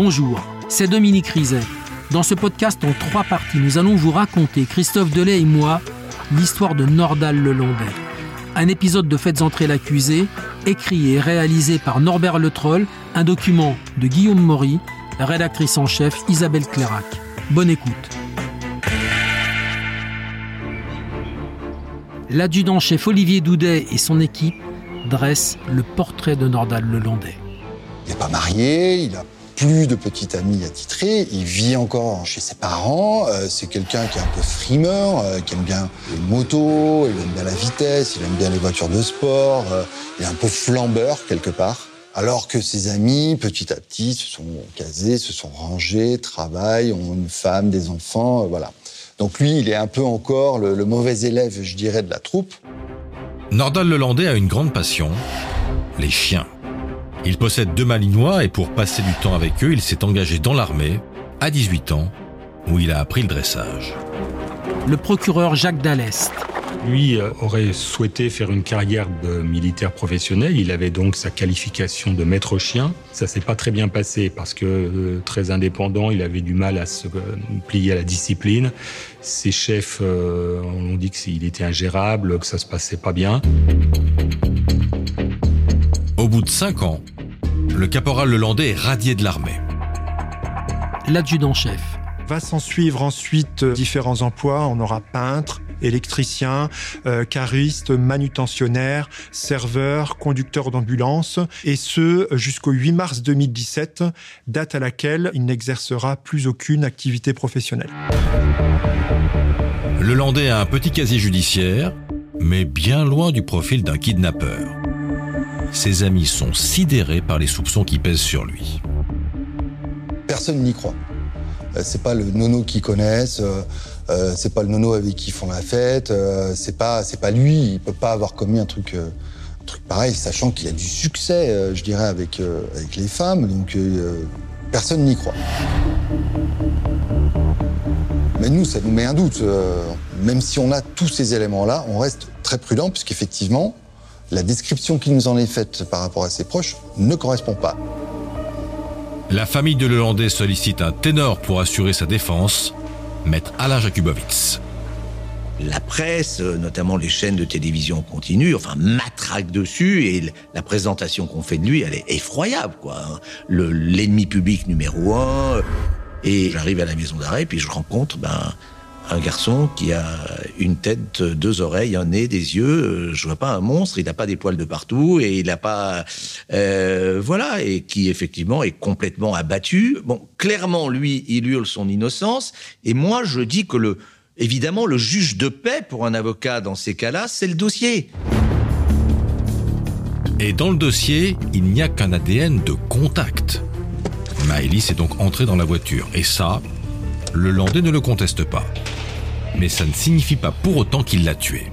Bonjour, c'est Dominique Rizet. Dans ce podcast en trois parties, nous allons vous raconter, Christophe Delay et moi, l'histoire de Nordal Lelandais. Un épisode de Faites entrer l'accusé, écrit et réalisé par Norbert Le Troll, un document de Guillaume Maury, rédactrice en chef Isabelle Clairac. Bonne écoute. L'adjudant-chef Olivier Doudet et son équipe dressent le portrait de Nordal Lelandais. Il n'est pas marié, il a plus de petit ami attitré, il vit encore chez ses parents, euh, c'est quelqu'un qui est un peu frimeur, euh, qui aime bien les motos, il aime bien la vitesse, il aime bien les voitures de sport, euh, il est un peu flambeur quelque part. Alors que ses amis, petit à petit, se sont casés, se sont rangés, travaillent, ont une femme, des enfants, voilà. Donc lui, il est un peu encore le, le mauvais élève, je dirais, de la troupe. Nordal Lelandais a une grande passion, les chiens. Il possède deux malinois et pour passer du temps avec eux, il s'est engagé dans l'armée à 18 ans, où il a appris le dressage. Le procureur Jacques Dallest. Lui euh, aurait souhaité faire une carrière de militaire professionnel. Il avait donc sa qualification de maître chien. Ça s'est pas très bien passé parce que euh, très indépendant, il avait du mal à se euh, plier à la discipline. Ses chefs euh, ont dit qu'il était ingérable, que ça se passait pas bien. Au bout de cinq ans, le caporal Lelandais est radié de l'armée. L'adjudant-chef. Va s'en suivre ensuite euh, différents emplois. On aura peintre, électricien, euh, cariste, manutentionnaire, serveur, conducteur d'ambulance, et ce jusqu'au 8 mars 2017, date à laquelle il n'exercera plus aucune activité professionnelle. Lelandais a un petit casier judiciaire, mais bien loin du profil d'un kidnappeur. Ses amis sont sidérés par les soupçons qui pèsent sur lui. Personne n'y croit. Euh, C'est pas le nono qu'ils connaissent, euh, euh, c'est pas le nono avec qui ils font la fête, c'est pas pas lui, il peut pas avoir commis un truc un truc pareil, sachant qu'il a du succès, je dirais, avec avec les femmes, donc personne n'y croit. Mais nous, ça nous met un doute. même si on a tous ces éléments-là, on reste très prudent, puisqu'effectivement, la description qui nous en est faite par rapport à ses proches ne correspond pas. La famille de Lelandais sollicite un ténor pour assurer sa défense, maître Alain Jakubowicz. la presse, euh, notamment les chaînes de télévision continuent, enfin matraque dessus et la présentation qu'on fait de lui, elle est effroyable, quoi. hein. Le l'ennemi public numéro un. Et j'arrive à la maison d'arrêt puis je rencontre ben un garçon qui a une tête, deux oreilles, un nez, des yeux. euh, Je vois pas un monstre. Il n'a pas des poils de partout et il n'a pas, euh, voilà, et qui effectivement est complètement abattu. Bon, clairement, lui, il hurle son innocence. Et moi, je dis que le, évidemment, le juge de paix pour un avocat dans ces cas-là, c'est le dossier. Et dans le dossier, il n'y a qu'un ADN de contact. Maëlys est donc entrée dans la voiture, et ça, le Landais ne le conteste pas. Mais ça ne signifie pas pour autant qu'il l'a tué.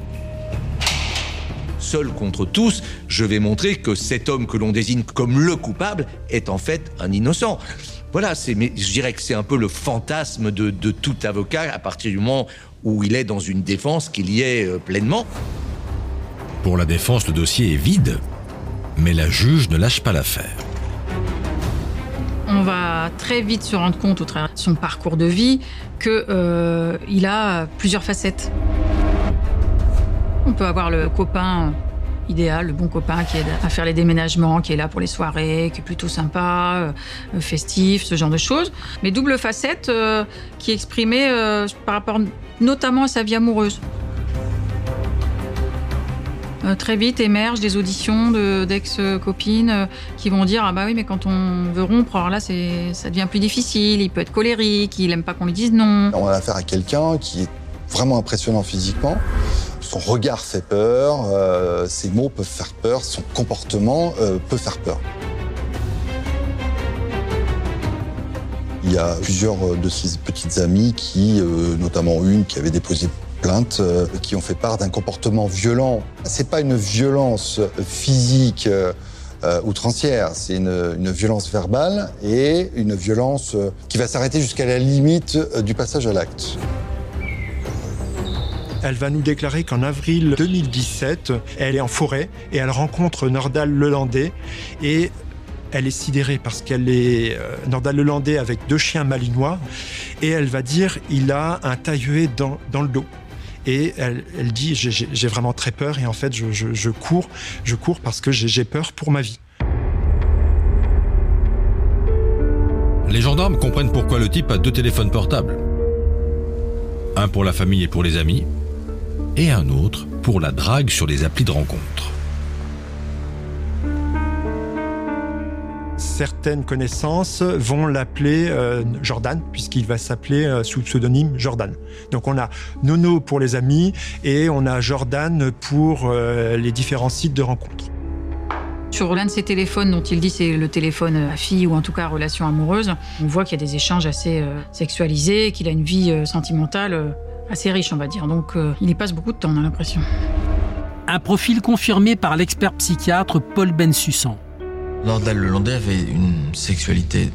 Seul contre tous, je vais montrer que cet homme que l'on désigne comme le coupable est en fait un innocent. Voilà, c'est, mais je dirais que c'est un peu le fantasme de, de tout avocat à partir du moment où il est dans une défense qu'il y est euh, pleinement. Pour la défense, le dossier est vide, mais la juge ne lâche pas l'affaire. On va très vite se rendre compte au travers de son parcours de vie que euh, il a plusieurs facettes. On peut avoir le copain idéal, le bon copain qui aide à faire les déménagements, qui est là pour les soirées, qui est plutôt sympa, euh, festif, ce genre de choses. Mais double facette euh, qui est exprimée par rapport notamment à sa vie amoureuse. Euh, très vite émergent des auditions de- d'ex-copines euh, qui vont dire ah bah oui mais quand on veut rompre alors là ça devient plus difficile il peut être colérique il aime pas qu'on lui dise non On a affaire à quelqu'un qui est vraiment impressionnant physiquement. Son regard fait peur, euh, ses mots peuvent faire peur, son comportement peut faire peur. Il y a plusieurs de ses petites amies qui, notamment une qui avait déposé plainte, euh, qui ont fait part d'un comportement violent. C'est pas une violence physique euh, euh, outrancière, c'est une, violence verbale et une violence qui va s'arrêter jusqu'à la limite du passage à l'acte. Elle va nous déclarer qu'en avril 2017, elle est en forêt et elle rencontre Nordal Lelandais et elle est sidérée parce qu'elle est euh, Nordal Lelandais avec deux chiens malinois et elle va dire il a un tailleué dans, dans le dos. Et elle, dit j'ai vraiment très peur et en fait je cours, je cours parce que j'ai peur pour ma vie. Les gendarmes comprennent pourquoi le type a deux téléphones portables. Un pour la famille et pour les amis, et un autre pour la drague sur les applis de rencontre. Certaines connaissances vont l'appeler euh, Jordan, puisqu'il va s'appeler euh, sous pseudonyme Jordan. Donc on a Nono pour les amis et on a Jordan pour euh, les différents sites de rencontres. Sur l'un de ces téléphones dont il dit c'est le téléphone à fille ou en tout cas relation amoureuse, on voit qu'il y a des échanges assez sexualisés, qu'il a une vie sentimentale assez riche, on va dire. Donc il y passe beaucoup de temps, on a l'impression. Un profil confirmé par l'expert psychiatre Paul Bensussan. Nordal Lelandais avait une sexualité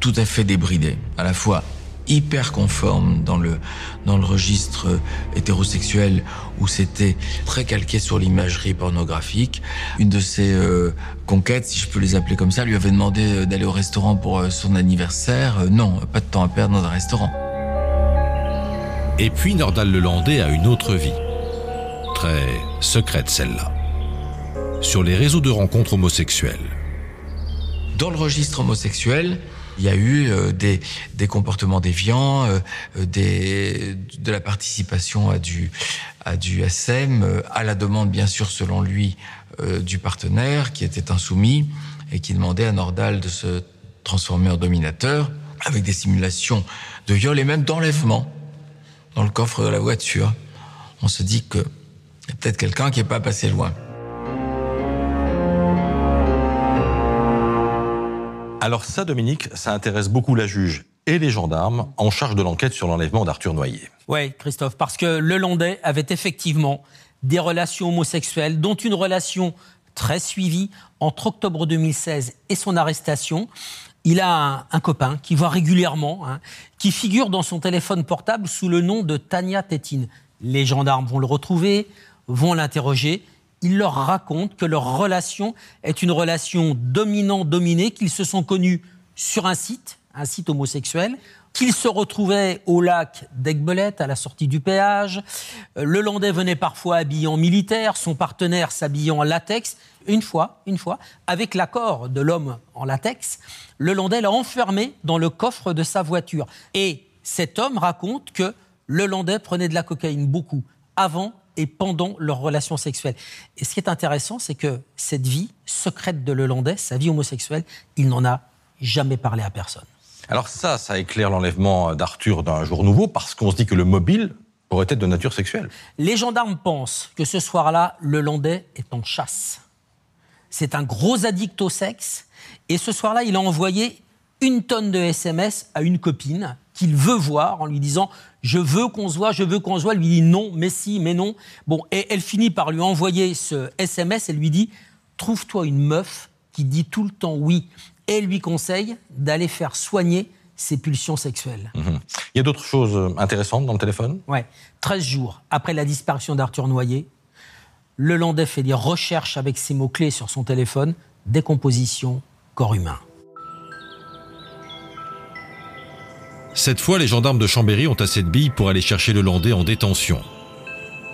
tout à fait débridée, à la fois hyper conforme dans le, dans le registre hétérosexuel où c'était très calqué sur l'imagerie pornographique. Une de ses euh, conquêtes, si je peux les appeler comme ça, lui avait demandé euh, d'aller au restaurant pour euh, son anniversaire. non, pas de temps à perdre dans un restaurant. Et puis Nordal Lelandais a une autre vie. Très secrète celle-là. Sur les réseaux de rencontres homosexuelles. Dans le registre homosexuel, il y a eu euh, des, des, comportements déviants, euh, euh, de la participation à du, à du SM, à la demande bien sûr selon lui du partenaire qui était insoumis et qui demandait à Nordal de se transformer en dominateur avec des simulations de viol et même d'enlèvement dans le coffre de la voiture. On se dit que peut-être quelqu'un qui n'est pas passé loin. Alors ça, Dominique, ça intéresse beaucoup la juge et les gendarmes en charge de l'enquête sur l'enlèvement d'Arthur Noyer. Oui, Christophe, parce que le Landais avait effectivement des relations homosexuelles, dont une relation très suivie entre octobre 2016 et son arrestation. Il a un, copain qui voit régulièrement, hein, qui figure dans son téléphone portable sous le nom de Tania Tétine. Les gendarmes vont le retrouver, vont l'interroger il leur raconte que leur relation est une relation dominant-dominée, qu'ils se sont connus sur un site, un site homosexuel, qu'ils se retrouvaient au lac d'Aigbelette à la sortie du péage. Euh, le Landais venait parfois habillé en militaire, son partenaire s'habillant en latex. Une fois, une fois, avec l'accord de l'homme en latex, le Landais l'a enfermé dans le coffre de sa voiture. Et cet homme raconte que le Landais prenait de la cocaïne beaucoup avant et pendant leur relation sexuelle. Et ce qui est intéressant, c'est que cette vie secrète de Lelandais, sa vie homosexuelle, il n'en a jamais parlé à personne. Alors ça, ça éclaire l'enlèvement d'Arthur d'un jour nouveau, parce qu'on se dit que le mobile pourrait être de nature sexuelle. Les gendarmes pensent que ce soir-là, Lelandais est en chasse. C'est un gros addict au sexe, et ce soir-là, il a envoyé une tonne de SMS à une copine qu'il veut voir en lui disant je veux qu'on se voit, je veux qu'on se voit. lui dit non, mais si, mais non. Bon, et elle finit par lui envoyer ce SMS. Elle lui dit trouve-toi une meuf qui dit tout le temps oui. Et elle lui conseille d'aller faire soigner ses pulsions sexuelles. Mhm. Il y a d'autres choses intéressantes dans le téléphone? Ouais. 13 jours après la disparition d'Arthur Noyer, le Landais fait des recherches avec ses mots-clés sur son téléphone décomposition, corps humain. Cette fois, les gendarmes de Chambéry ont assez de billes pour aller chercher le Landais en détention.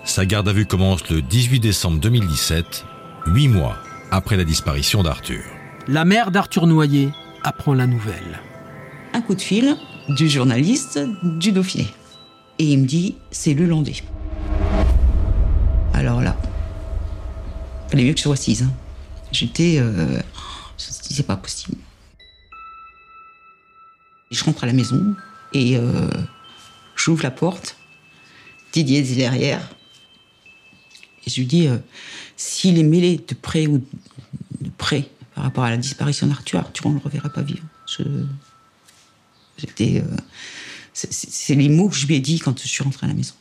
Sa garde à vue commence le 18 décembre 2017, huit mois après la disparition d'Arthur. La mère d'Arthur Noyer apprend la nouvelle. Un coup de fil du journaliste du Dauphiné. Et il me dit, c'est le Landais. Alors là, il fallait mieux que je sois assise. Hein. J'étais... Euh, je me c'est pas possible. Je rentre à la maison, et euh, j'ouvre la porte. Didier est derrière. Et je lui dis, euh, s'il est mêlé de près ou de près par rapport à la disparition d'Arthur, Arthur, on ne le reverra pas vivre. J'étais. Euh, c'est les mots que je lui ai dit quand je suis rentrée à la maison.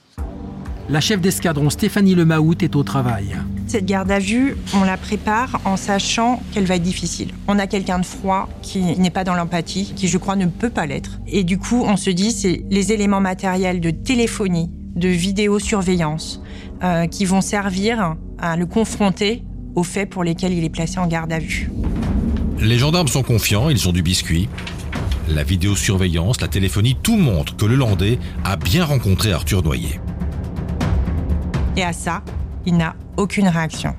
La chef d'escadron Stéphanie Lemaout est au travail. Cette garde à vue, on la prépare en sachant qu'elle va être difficile. On a quelqu'un de froid qui n'est pas dans l'empathie, qui je crois ne peut pas l'être. Et du coup, on se dit, c'est les éléments matériels de téléphonie, de vidéosurveillance, euh, qui vont servir à le confronter aux faits pour lesquels il est placé en garde à vue. Les gendarmes sont confiants, ils ont du biscuit. La vidéosurveillance, la téléphonie, tout montre que le Landais a bien rencontré Arthur Noyer. Et à ça, il n'a aucune réaction.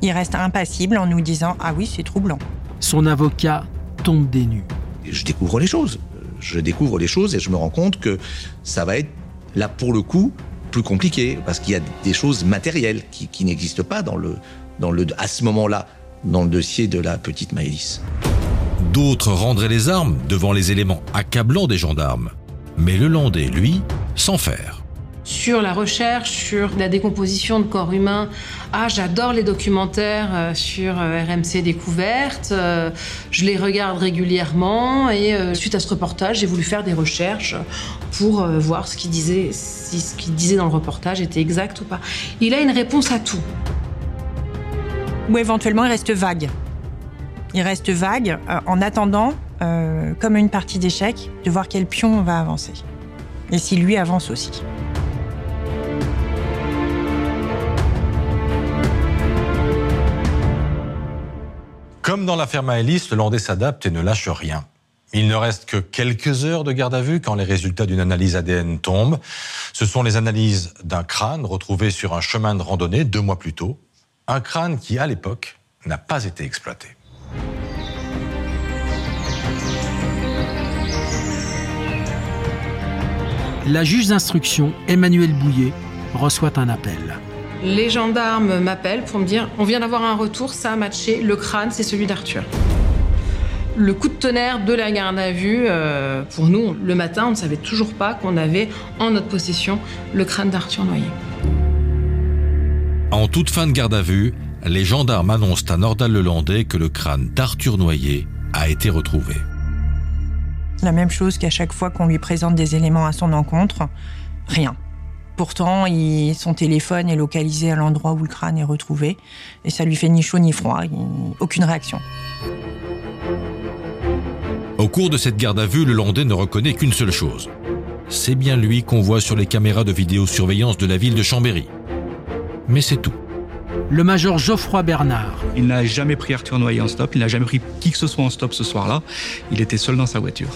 Il reste impassible en nous disant Ah oui, c'est troublant. Son avocat tombe des nues. Je découvre les choses. Je découvre les choses et je me rends compte que ça va être, là pour le coup, plus compliqué parce qu'il y a des choses matérielles qui, qui n'existent pas dans le, dans le, à ce moment-là dans le dossier de la petite Maëlys. D'autres rendraient les armes devant les éléments accablants des gendarmes. Mais le Landais, lui, sans faire. Sur la recherche, sur la décomposition de corps humains, ah j'adore les documentaires euh, sur euh, RMC Découverte, euh, je les regarde régulièrement et suite à ce reportage j'ai voulu faire des recherches pour voir ce qu'il disait, si ce qu'il disait dans le reportage était exact ou pas. Il a une réponse à tout. Ou éventuellement il reste vague. Il reste vague en attendant, comme une partie d'échec, de voir quel pion on va avancer. Et si lui avance aussi. Comme dans l'affaire Maëlys, le Landais s'adapte et ne lâche rien. Il ne reste que quelques heures de garde à vue quand les résultats d'une analyse ADN tombent. Ce sont les analyses d'un crâne retrouvé sur un chemin de randonnée deux mois plus tôt. Un crâne qui, à l'époque, n'a pas été exploité. La juge d'instruction, Emmanuel Bouillet, reçoit un appel. Les gendarmes m'appellent pour me dire on vient d'avoir un retour, ça a matché, le crâne c'est celui d'Arthur. Le coup de tonnerre de la garde à vue, euh, pour nous, le matin, on ne savait toujours pas qu'on avait en notre possession le crâne d'Arthur Noyer. En toute fin de garde à vue, les gendarmes annoncent à Nordal-le-Landais que le crâne d'Arthur Noyer a été retrouvé. La même chose qu'à chaque fois qu'on lui présente des éléments à son encontre, rien. Pourtant, son téléphone est localisé à l'endroit où le crâne est retrouvé et ça lui fait ni chaud ni froid, aucune réaction. Au cours de cette garde à vue, le Landais ne reconnaît qu'une seule chose. C'est bien lui qu'on voit sur les caméras de vidéosurveillance de la ville de Chambéry. Mais c'est tout. Le major Geoffroy Bernard. Il n'a jamais pris Arthur Noyer en stop, il n'a jamais pris qui que ce soit en stop ce soir-là. Il était seul dans sa voiture.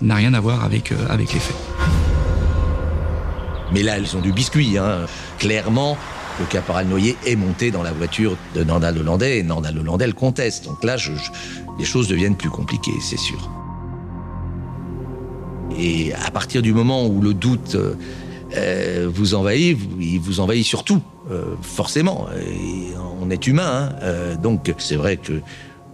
N'a rien à voir avec, euh, avec les faits. Mais là, elles ont du biscuit. Hein. Clairement, le caporal Noyer est monté dans la voiture de Nandal Hollandais et Nandal Hollandais le conteste. Donc là, les choses deviennent plus compliquées, c'est sûr. Et à partir du moment où le doute euh, vous envahit, il vous envahit surtout, euh, forcément. on est humain, hein. euh, donc c'est vrai que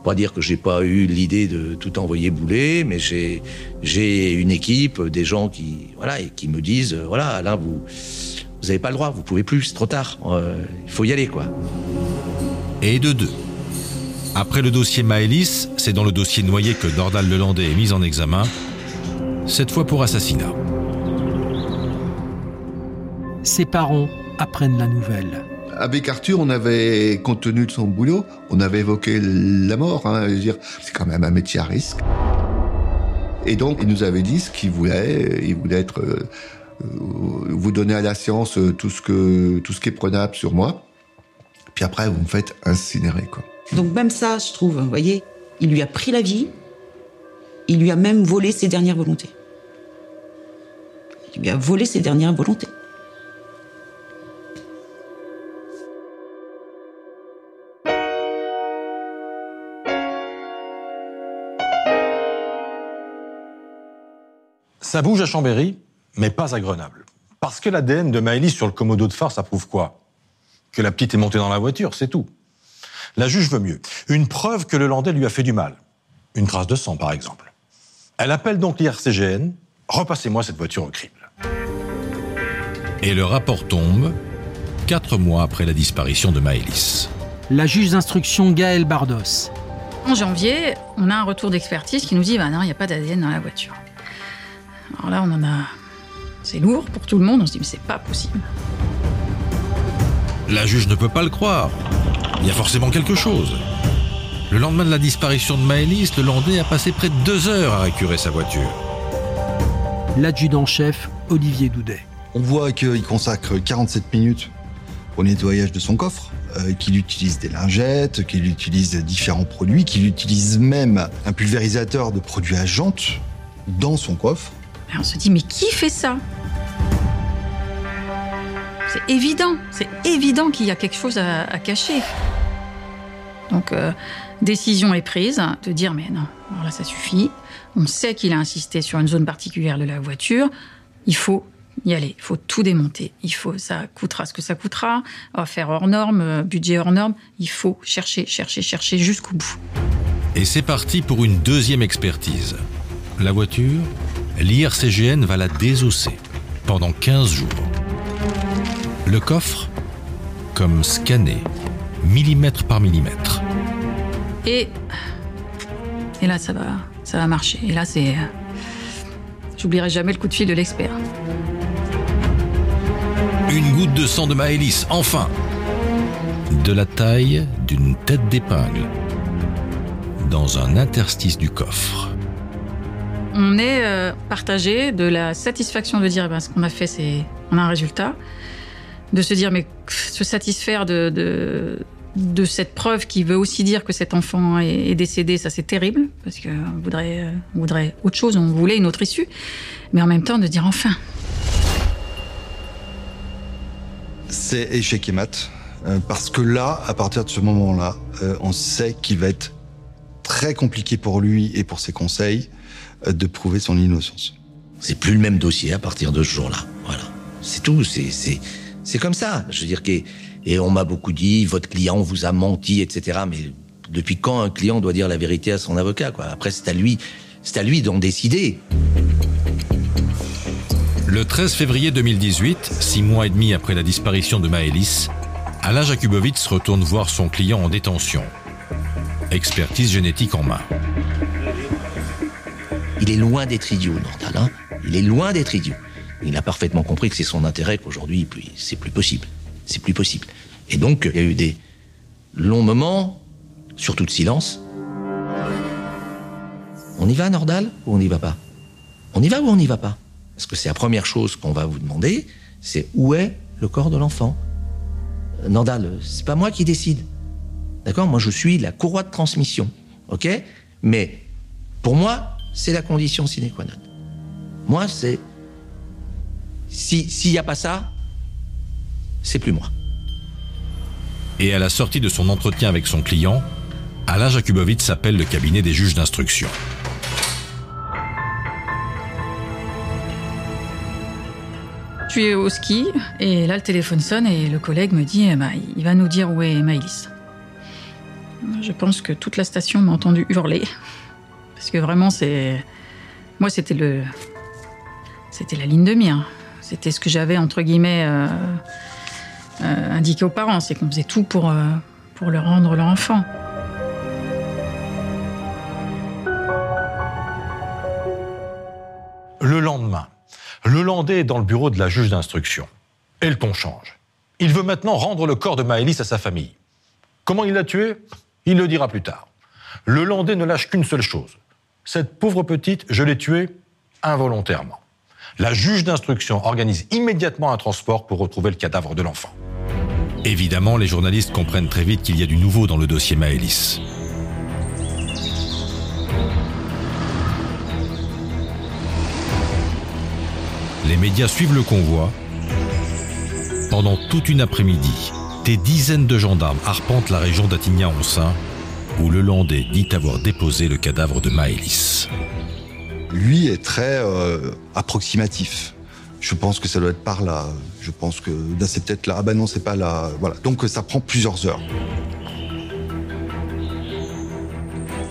pas dire que j'ai pas eu l'idée de tout envoyer bouler, mais j'ai j'ai une équipe, des gens qui voilà et qui me disent euh, voilà là vous vous avez pas le droit, vous pouvez plus, c'est trop tard, euh, il faut y aller quoi. Et de deux. Après le dossier Maëlys, c'est dans le dossier noyé que Nordal Lelandais est mis en examen, cette fois pour assassinat. Ses parents apprennent la nouvelle. Avec Arthur, on avait, compte tenu de son boulot, on avait évoqué la mort. Hein, dire, c'est quand même un métier à risque. Et donc, il nous avait dit ce qu'il voulait. Il voulait être, euh, vous donner à la science tout ce que, tout ce qui est prenable sur moi. Puis après, vous me faites incinérer, quoi. Donc même ça, je trouve, vous voyez, il lui a pris la vie. Il lui a même volé ses dernières volontés. Il lui a volé ses dernières volontés. Ça bouge à Chambéry, mais pas à Grenoble. Parce que l'ADN de Maëlys sur le commodo de phare, ça prouve quoi? Que la petite est montée dans la voiture, c'est tout. La juge veut mieux. Une preuve que le Landais lui a fait du mal. Une trace de sang, par exemple. Elle appelle donc l'IRCGN. Repassez-moi cette voiture au crible. Et le rapport tombe quatre mois après la disparition de Maëlys. La juge d'instruction Gaëlle Bardos. En janvier, on a un retour d'expertise qui nous dit bah non, il n'y a pas d'ADN dans la voiture. Alors là, on en a. C'est lourd pour tout le monde, on se dit, mais c'est pas possible. La juge ne peut pas le croire. Il y a forcément quelque chose. Le lendemain de la disparition de Maëlys, le Landais a passé près de deux heures à récurer sa voiture. L'adjudant-chef, Olivier Doudet. On voit qu'il consacre 47 minutes au nettoyage de son coffre, euh, qu'il utilise des lingettes, qu'il utilise différents produits, qu'il utilise même un pulvérisateur de produits à jantes dans son coffre. On se dit, mais qui fait ça? C'est évident, c'est évident qu'il y a quelque chose à, cacher. Donc, euh, décision est prise de dire, mais non, alors là, ça suffit. On sait qu'il a insisté sur une zone particulière de la voiture. Il faut y aller, il faut tout démonter. Il faut, ça coûtera ce que ça coûtera. Faire hors norme, euh, budget hors norme. Il faut chercher, chercher, chercher jusqu'au bout. Et c'est parti pour une deuxième expertise. La voiture, l'IRCGN va la désosser pendant 15 jours. Le coffre, comme scanné, millimètre par millimètre. Et, et là, ça va, ça va marcher. Et là, c'est. J'oublierai jamais le coup de fil de l'expert. Une goutte de sang de Maëlys, enfin De la taille d'une tête d'épingle. Dans un interstice du coffre. On est euh, partagé de la satisfaction de dire, eh ben, ce qu'on a fait, c'est. On a un résultat. De se dire, mais se satisfaire de, de, cette preuve qui veut aussi dire que cet enfant est, décédé, ça c'est terrible, parce qu'on voudrait, euh, on voudrait autre chose, on voulait une autre issue. Mais en même temps, de dire enfin. C'est échec et mat. euh, Parce que là, à partir de ce moment-là, on sait qu'il va être très compliqué pour lui et pour ses conseils de prouver son innocence. C'est plus le même dossier à partir de ce jour-là. Voilà. C'est tout. C'est, c'est, c'est comme ça. Je veux dire que, et on m'a beaucoup dit, votre client vous a menti, etc. Mais depuis quand un client doit dire la vérité à son avocat, quoi? Après, c'est à lui, c'est à lui d'en décider. Le 13 février 2018, six mois et demi après la disparition de Maëlys, Alain Jakubowicz retourne voir son client en détention. Expertise génétique en main. Il est loin d'être idiot, Nordal. Hein il est loin d'être idiot. Il a parfaitement compris que c'est son intérêt qu'aujourd'hui, c'est plus possible. C'est plus possible. Et donc, il y a eu des longs moments, surtout de silence. On y va, Nordal, ou on n'y va pas? On y va ou on n'y va pas? Parce que c'est la première chose qu'on va vous demander, c'est où est le corps de l'enfant? Euh, Nordal, c'est pas moi qui décide. D'accord? Moi, je suis la courroie de transmission. OK? Mais pour moi, c'est la condition sine qua non. Moi, c'est. Si- S'il n'y a pas ça, c'est plus moi. Et à la sortie de son entretien avec son client, Alain Jakubowicz appelle le cabinet des juges d'instruction. Je suis au ski et là le téléphone sonne et le collègue me dit eh ben, il va nous dire où est Maëlys. Je pense que toute la station m'a entendu hurler parce que vraiment c'est moi c'était le c'était la ligne de mire. C'était ce que j'avais entre guillemets euh, euh, indiqué aux parents, c'est qu'on faisait tout pour euh, pour leur rendre leur enfant. Le lendemain, le Landais est dans le bureau de la juge d'instruction. Et le ton change. Il veut maintenant rendre le corps de Maëlys à sa famille. Comment il l'a tué? Il le dira plus tard. Le Landais ne lâche qu'une seule chose. Cette pauvre petite, je l'ai tuée involontairement. La juge d'instruction organise immédiatement un transport pour retrouver le cadavre de l'enfant. Évidemment, les journalistes comprennent très vite qu'il y a du nouveau dans le dossier Maëlys. Les médias suivent le convoi. Pendant toute une après-midi, des dizaines de gendarmes arpentent la région d'Attignan-on-Saint, où le Landais dit avoir déposé le cadavre de Maëlys. Lui est très euh, approximatif. Je pense que ça doit être par là. Je pense que c'est peut-être là. Ah ben non, c'est pas là. Voilà. Donc ça prend plusieurs heures.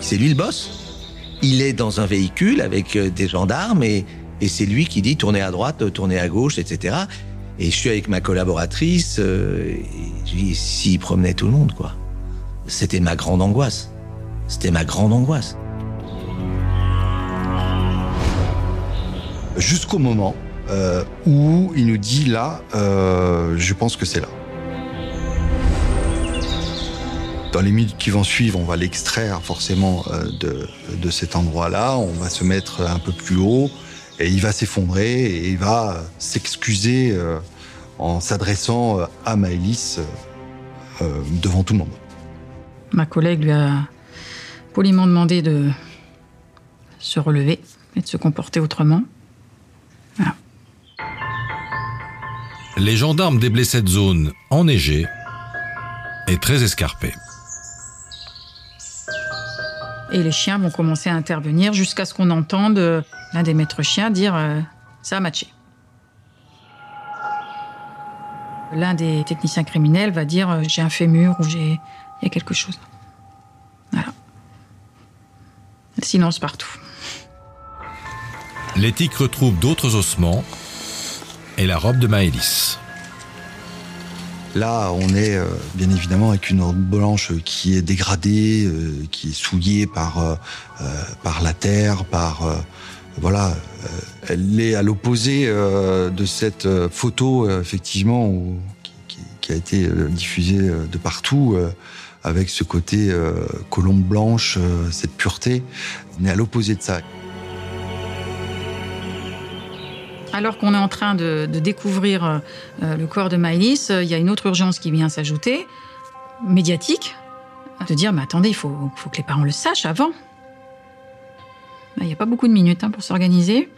C'est lui le boss? Il est dans un véhicule avec euh, des gendarmes et, et c'est lui qui dit tournez à droite, euh, tournez à gauche, etc. Et je suis avec ma collaboratrice. euh, et je dis s'il promenait tout le monde, quoi. C'était ma grande angoisse. C'était ma grande angoisse. Jusqu'au moment euh, où il nous dit là, euh, je pense que c'est là. Dans les minutes qui vont suivre, on va l'extraire forcément euh, de, de cet endroit-là. On va se mettre un peu plus haut et il va s'effondrer et il va s'excuser en s'adressant à Maëlys devant tout le monde. Ma collègue lui a poliment demandé de se relever et de se comporter autrement. Les gendarmes déblaient cette zone enneigée et très escarpée. Et les chiens vont commencer à intervenir jusqu'à ce qu'on entende euh, l'un des maîtres chiens dire euh, ça a matché. L'un des techniciens criminels va dire euh, j'ai un fémur ou j'ai il y a quelque chose. Voilà. Le silence partout. L'éthique retrouve d'autres ossements et la robe de Maëlys. Là, on est euh, bien évidemment avec une robe blanche qui est dégradée, euh, qui est souillée par euh, par la terre, par euh, voilà. euh, elle est à l'opposé euh, de cette photo euh, effectivement où- qui, a été diffusée de partout. Avec ce côté euh, colombe blanche, euh, cette pureté, on est à l'opposé de ça. Alors qu'on est en train de, découvrir euh, le corps de Maëlys, il y a une autre urgence qui vient s'ajouter, médiatique, de dire mais attendez, il faut, que les parents le sachent avant. Il n'y a pas beaucoup de minutes hein, pour s'organiser.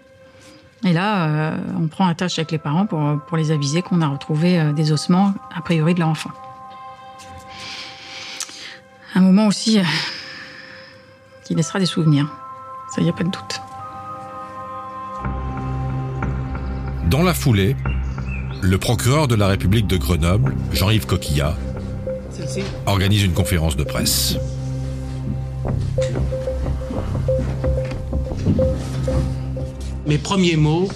Et là, on prend attache avec les parents pour, pour les aviser qu'on a retrouvé des ossements, a priori, de leur enfant. Un moment aussi euh, qui laissera des souvenirs. Ça, il n'y a pas de doute. Dans la foulée, le procureur de la République de Grenoble, Jean-Yves Coquillat, organise une conférence de presse. Mes premiers mots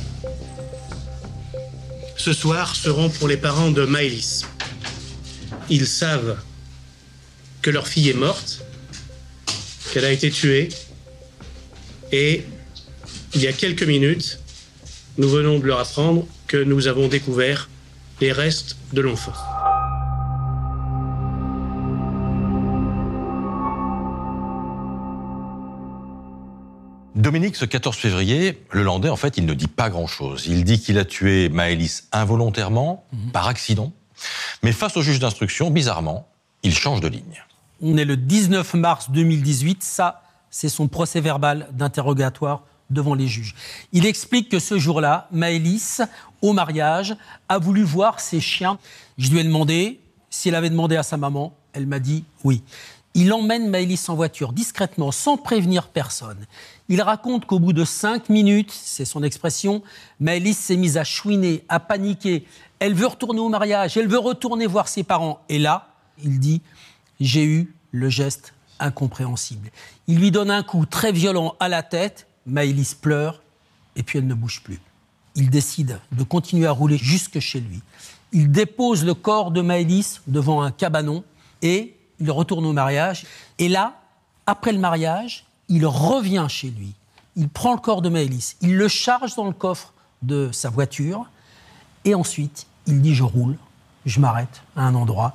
ce soir seront pour les parents de Maëlys. Ils savent que leur fille est morte, qu'elle a été tuée, et il y a quelques minutes, nous venons de leur apprendre que nous avons découvert les restes de l'enfant. Dominique, ce 14 février, le Landais, en fait, il ne dit pas grand-chose. Il dit qu'il a tué Maëlys involontairement, par accident. Mais face au juge d'instruction, bizarrement, il change de ligne. On est le 19 mars 2018, ça, c'est son procès verbal d'interrogatoire devant les juges. Il explique que ce jour-là, Maëlys, au mariage, a voulu voir ses chiens. Je lui ai demandé s'il avait demandé à sa maman. Elle m'a dit oui. Il emmène Maëlys en voiture discrètement, sans prévenir personne. Il raconte qu'au bout de cinq minutes, c'est son expression, Maëlys s'est mise à chouiner, à paniquer. Elle veut retourner au mariage, elle veut retourner voir ses parents. Et là, il dit j'ai eu le geste incompréhensible. Il lui donne un coup très violent à la tête, Maëlys pleure, et puis elle ne bouge plus. Il décide de continuer à rouler jusque chez lui. Il dépose le corps de Maëlys devant un cabanon et il retourne au mariage. Et là, après le mariage, il revient chez lui. Il prend le corps de Maëlys, il le charge dans le coffre de sa voiture et ensuite il dit je roule, je m'arrête à un endroit.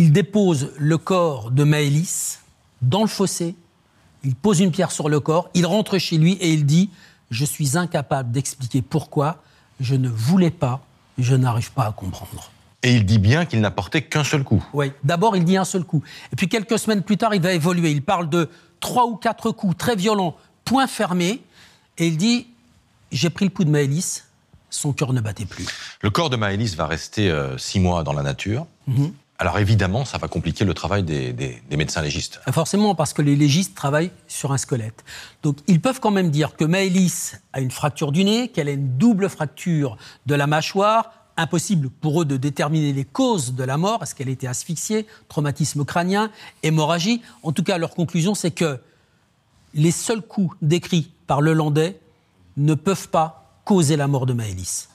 Il dépose le corps de Maëlys dans le fossé, il pose une pierre sur le corps, il rentre chez lui et il dit Je suis incapable d'expliquer pourquoi, je ne voulais pas, je n'arrive pas à comprendre. Et il dit bien qu'il n'a porté qu'un seul coup. Oui, d'abord il dit un seul coup. Et puis quelques semaines plus tard, il va évoluer. Il parle de trois ou quatre coups très violents, point fermé, et il dit J'ai pris le pouls de Maëlys, son cœur ne battait plus. Le corps de Maëlys va rester euh, six mois dans la nature. Mhm. Alors évidemment, ça va compliquer le travail des, des- des médecins légistes. Forcément, parce que les légistes travaillent sur un squelette. Donc, ils peuvent quand même dire que Maëlys a une fracture du nez, qu'elle a une double fracture de la mâchoire. Impossible pour eux de déterminer les causes de la mort. Est-ce qu'elle était asphyxiée, traumatisme crânien, hémorragie? En tout cas, leur conclusion, c'est que les seuls coups décrits par le Landais ne peuvent pas causer la mort de Maëlys.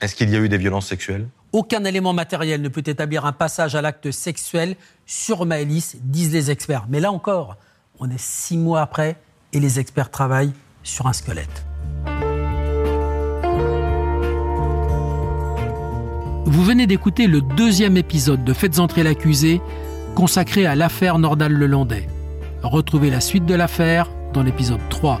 Est-ce qu'il y a eu des violences sexuelles? Aucun élément matériel ne peut établir un passage à l'acte sexuel sur Maëlys, disent les experts. Mais là encore, on est six mois après et les experts travaillent sur un squelette. Vous venez d'écouter le deuxième épisode de Faites entrer l'accusé, consacré à l'affaire Nordal-Lelandais. Retrouvez la suite de l'affaire dans l'épisode 3.